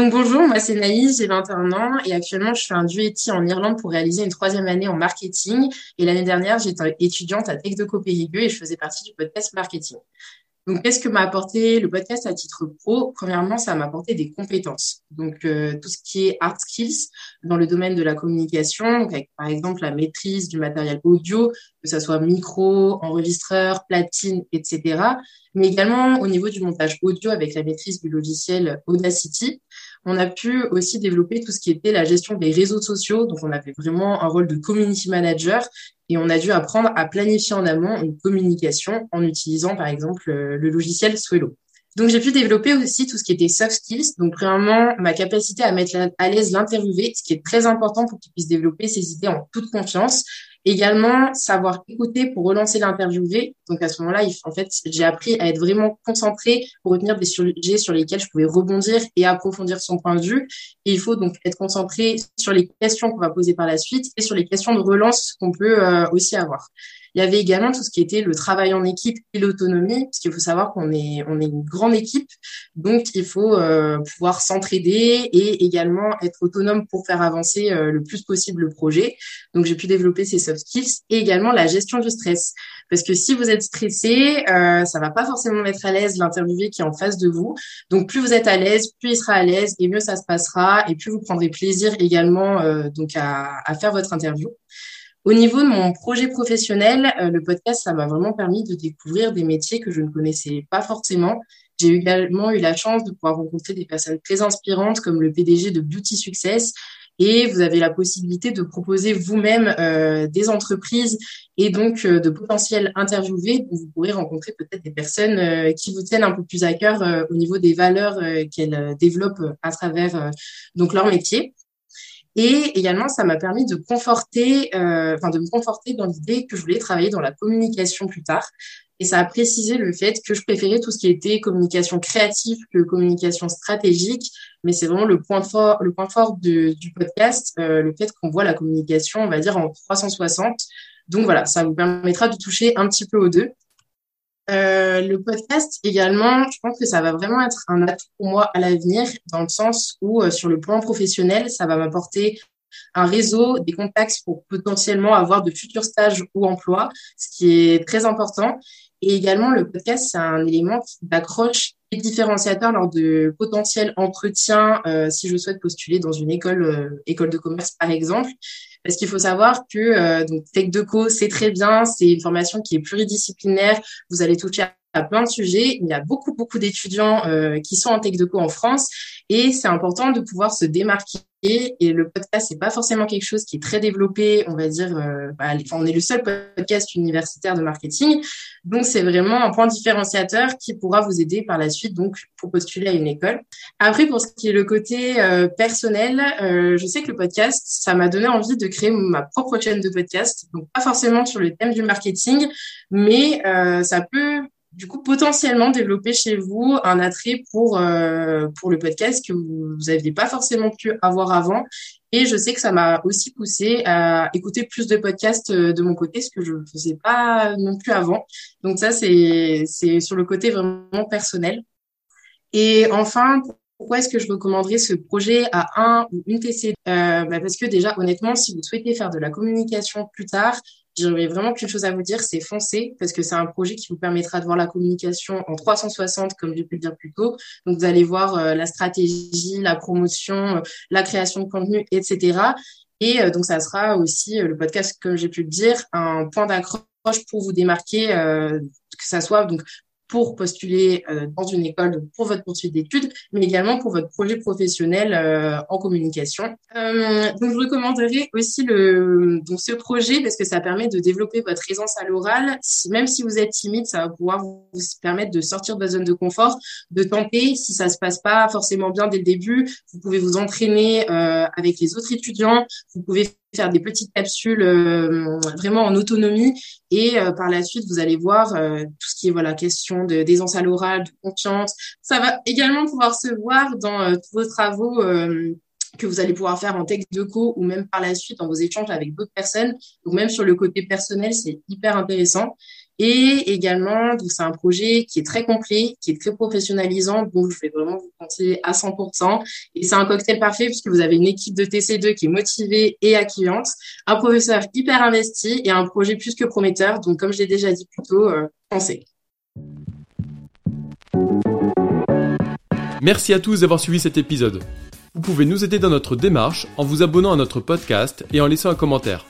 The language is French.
donc bonjour, moi c'est Naïs, j'ai 21 ans et actuellement je fais un duetti en Irlande pour réaliser une troisième année en marketing. Et l'année dernière, j'étais étudiante à Tech de Périgueux et je faisais partie du podcast marketing. Donc, qu'est-ce que m'a apporté le podcast à titre pro? Premièrement, ça m'a apporté des compétences. Donc, euh, tout ce qui est hard skills dans le domaine de la communication, donc avec par exemple la maîtrise du matériel audio, que ça soit micro, enregistreur, platine, etc. Mais également au niveau du montage audio avec la maîtrise du logiciel Audacity. On a pu aussi développer tout ce qui était la gestion des réseaux sociaux. Donc, on avait vraiment un rôle de community manager et on a dû apprendre à planifier en amont une communication en utilisant, par exemple, euh, le logiciel Swello. Donc, j'ai pu développer aussi tout ce qui était soft skills. Donc, premièrement, ma capacité à mettre à l'aise l'interviewé, ce qui est très important pour qu'il puisse développer ses idées en toute confiance. Également, savoir écouter pour relancer l'interviewé. Donc à ce moment-là, en fait, j'ai appris à être vraiment concentré pour retenir des sujets sur lesquels je pouvais rebondir et approfondir son point de vue. Il faut donc être concentré sur les questions qu'on va poser par la suite et sur les questions de relance qu'on peut euh, aussi avoir. Il y avait également tout ce qui était le travail en équipe et l'autonomie, parce qu'il faut savoir qu'on est, on est une grande équipe, donc il faut euh, pouvoir s'entraider et également être autonome pour faire avancer euh, le plus possible le projet. Donc j'ai pu développer ces soft skills et également la gestion du stress, parce que si vous êtes stressé, euh, ça va pas forcément mettre à l'aise l'interviewé qui est en face de vous. Donc plus vous êtes à l'aise, plus il sera à l'aise et mieux ça se passera et plus vous prendrez plaisir également euh, donc à, à faire votre interview. Au niveau de mon projet professionnel, euh, le podcast, ça m'a vraiment permis de découvrir des métiers que je ne connaissais pas forcément. J'ai également eu la chance de pouvoir rencontrer des personnes très inspirantes comme le PDG de Beauty Success. Et vous avez la possibilité de proposer vous-même euh, des entreprises et donc euh, de potentiels interviewés. Où vous pourrez rencontrer peut-être des personnes qui vous tiennent un peu plus à cœur au niveau des valeurs qu'elles développent à travers donc leur métier. Et également, ça m'a permis de conforter, euh, enfin de me conforter dans l'idée que je voulais travailler dans la communication plus tard. Et ça a précisé le fait que je préférais tout ce qui était communication créative que communication stratégique. Mais c'est vraiment le point fort, le point fort du podcast, euh, le fait qu'on voit la communication, on va dire, en 360. Donc voilà, ça vous permettra de toucher un petit peu aux deux. Euh, le podcast également, je pense que ça va vraiment être un atout pour moi à l'avenir, dans le sens où euh, sur le plan professionnel, ça va m'apporter un réseau, des contacts pour potentiellement avoir de futurs stages ou emplois, ce qui est très important. Et également, le podcast, c'est un élément qui accroche et différenciateur lors de potentiels entretiens euh, si je souhaite postuler dans une école de commerce par exemple. Parce qu'il faut savoir que euh, donc Tech Deco, c'est très bien, c'est une formation qui est pluridisciplinaire. Vous allez toucher à plein de sujets. Il y a beaucoup, beaucoup d'étudiants euh, qui sont en Tech Deco en France et c'est important de pouvoir se démarquer et le podcast c'est pas forcément quelque chose qui est très développé on va dire euh, bah, on est le seul podcast universitaire de marketing. Donc c'est vraiment un point différenciateur qui pourra vous aider par la suite donc pour postuler à une école. Après pour ce qui est le côté euh, personnel euh, je sais que le podcast ça m'a donné envie de créer ma propre chaîne de podcast. Donc pas forcément sur le thème du marketing mais ça peut du coup potentiellement développer chez vous un attrait pour euh, pour le podcast que vous n'aviez pas forcément pu avoir avant. Et je sais que ça m'a aussi poussé à écouter plus de podcasts euh, de mon côté ce que je ne faisais pas non plus avant. Donc ça c'est c'est sur le côté vraiment personnel. Et enfin pourquoi est-ce que je recommanderais ce projet à un ou une TC euh, bah Parce que déjà, honnêtement, si vous souhaitez faire de la communication plus tard, J'aurais vraiment qu'une chose à vous dire, c'est foncer, parce que c'est un projet qui vous permettra de voir la communication en 360, comme j'ai pu le dire plus tôt. Donc, vous allez voir euh, la stratégie, la promotion, euh, la création de contenu, etc. Et euh, donc, ça sera aussi le podcast, comme j'ai pu le dire, un point d'accroche pour vous démarquer, que ça soit donc pour postuler euh, dans une école pour votre poursuite d'études, mais également pour votre projet professionnel euh, en communication. Euh, donc, je recommanderais aussi le, donc ce projet parce que ça permet de développer votre aisance à l'oral. Même si vous êtes timide, ça va pouvoir vous permettre de sortir de votre zone de confort, de tenter. Si ça se passe pas forcément bien dès le début, vous pouvez vous entraîner avec les autres étudiants. Vous pouvez faire des petites capsules vraiment en autonomie et par la suite vous allez voir tout ce qui est voilà question de d'aisance à l'oral, de confiance. Ça va également pouvoir se voir dans tous vos travaux que vous allez pouvoir faire en texte de co ou même par la suite dans vos échanges avec d'autres personnes. Donc même sur le côté personnel, c'est hyper intéressant. Et également, donc c'est un projet qui est très complet, qui est très professionnalisant, donc je vais vraiment vous conseiller à 100%. Et c'est un cocktail parfait puisque vous avez une équipe de TC2 qui est motivée et accueillante, un professeur hyper investi et un projet plus que prometteur. Donc comme je l'ai déjà dit plus tôt, euh, pensez. Merci à tous d'avoir suivi cet épisode. Vous pouvez nous aider dans notre démarche en vous abonnant à notre podcast et en laissant un commentaire.